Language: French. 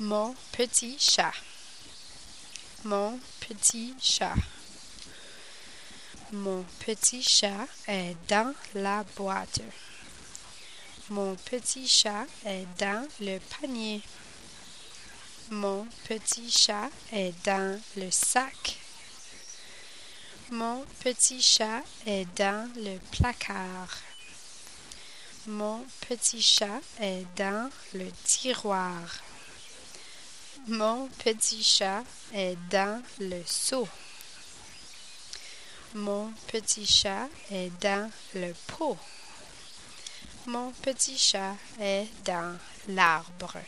Mon petit chat. Mon petit chat. Mon petit chat est dans la boîte. Mon petit chat est dans le panier. Mon petit chat est dans le sac. Mon petit chat est dans le placard. Mon petit chat est dans le tiroir. Mon petit chat est dans le seau. Mon petit chat est dans le pot. Mon petit chat est dans l'arbre.